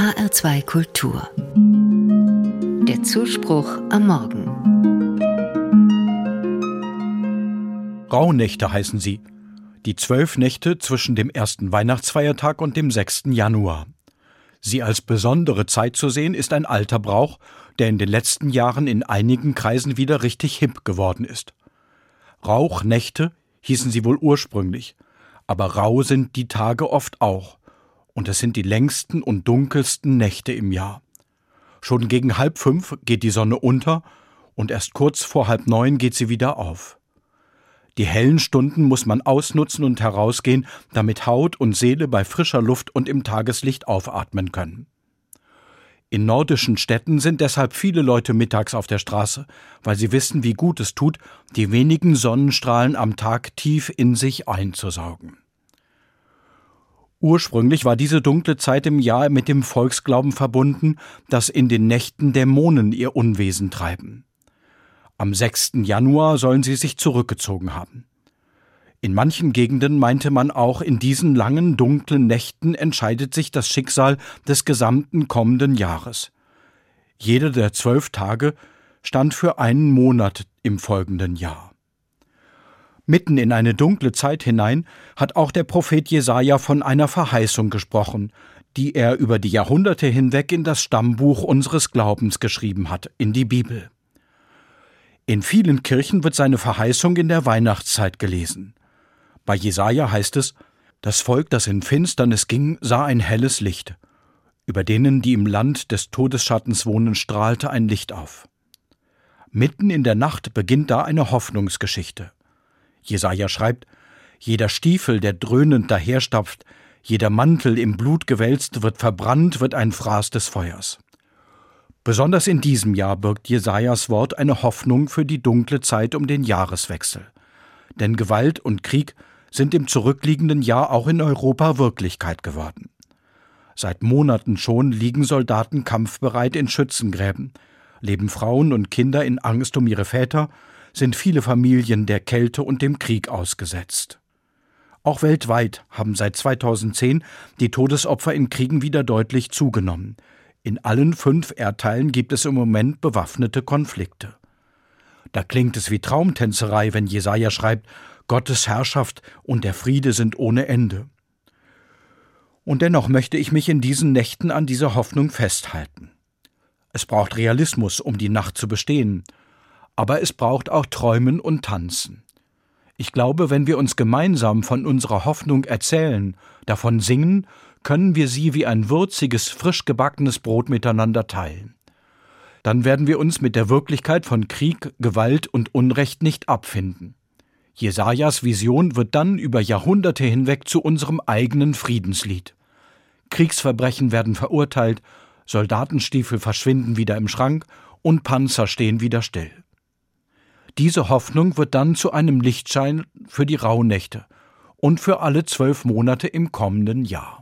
HR2 Kultur. Der Zuspruch am Morgen. Rauhnächte heißen sie. Die zwölf Nächte zwischen dem ersten Weihnachtsfeiertag und dem 6. Januar. Sie als besondere Zeit zu sehen, ist ein alter Brauch, der in den letzten Jahren in einigen Kreisen wieder richtig hip geworden ist. Rauchnächte hießen sie wohl ursprünglich, aber rau sind die Tage oft auch, und es sind die längsten und dunkelsten Nächte im Jahr. Schon gegen halb fünf geht die Sonne unter, und erst kurz vor halb neun geht sie wieder auf. Die hellen Stunden muss man ausnutzen und herausgehen, damit Haut und Seele bei frischer Luft und im Tageslicht aufatmen können. In nordischen Städten sind deshalb viele Leute mittags auf der Straße, weil sie wissen, wie gut es tut, die wenigen Sonnenstrahlen am Tag tief in sich einzusaugen. Ursprünglich war diese dunkle Zeit im Jahr mit dem Volksglauben verbunden, dass in den Nächten Dämonen ihr Unwesen treiben. Am 6. Januar sollen sie sich zurückgezogen haben. In manchen Gegenden meinte man auch, in diesen langen, dunklen Nächten entscheidet sich das Schicksal des gesamten kommenden Jahres. Jeder der zwölf Tage stand für einen Monat im folgenden Jahr. Mitten in eine dunkle Zeit hinein hat auch der Prophet Jesaja von einer Verheißung gesprochen, die er über die Jahrhunderte hinweg in das Stammbuch unseres Glaubens geschrieben hat, in die Bibel. In vielen Kirchen wird seine Verheißung in der Weihnachtszeit gelesen. Bei Jesaja heißt es: Das Volk, das in Finsternis ging, sah ein helles Licht. Über denen, die im Land des Todesschattens wohnen, strahlte ein Licht auf. Mitten in der Nacht beginnt da eine Hoffnungsgeschichte. Jesaja schreibt: Jeder Stiefel, der dröhnend daherstapft, jeder Mantel im Blut gewälzt, wird verbrannt, wird ein Fraß des Feuers. Besonders in diesem Jahr birgt Jesajas Wort eine Hoffnung für die dunkle Zeit um den Jahreswechsel. Denn Gewalt und Krieg sind im zurückliegenden Jahr auch in Europa Wirklichkeit geworden. Seit Monaten schon liegen Soldaten kampfbereit in Schützengräben, leben Frauen und Kinder in Angst um ihre Väter, sind viele Familien der Kälte und dem Krieg ausgesetzt. Auch weltweit haben seit 2010 die Todesopfer in Kriegen wieder deutlich zugenommen. In allen fünf Erdteilen gibt es im Moment bewaffnete Konflikte. Da klingt es wie Traumtänzerei, wenn Jesaja schreibt, Gottes Herrschaft und der Friede sind ohne Ende. Und dennoch möchte ich mich in diesen Nächten an dieser Hoffnung festhalten. Es braucht Realismus, um die Nacht zu bestehen, aber es braucht auch Träumen und Tanzen. Ich glaube, wenn wir uns gemeinsam von unserer Hoffnung erzählen, davon singen, können wir sie wie ein würziges, frisch gebackenes Brot miteinander teilen. Dann werden wir uns mit der Wirklichkeit von Krieg, Gewalt und Unrecht nicht abfinden. Jesajas Vision wird dann über Jahrhunderte hinweg zu unserem eigenen Friedenslied. Kriegsverbrechen werden verurteilt, Soldatenstiefel verschwinden wieder im Schrank und Panzer stehen wieder still. Diese Hoffnung wird dann zu einem Lichtschein für die Rauhnächte und für alle zwölf Monate im kommenden Jahr.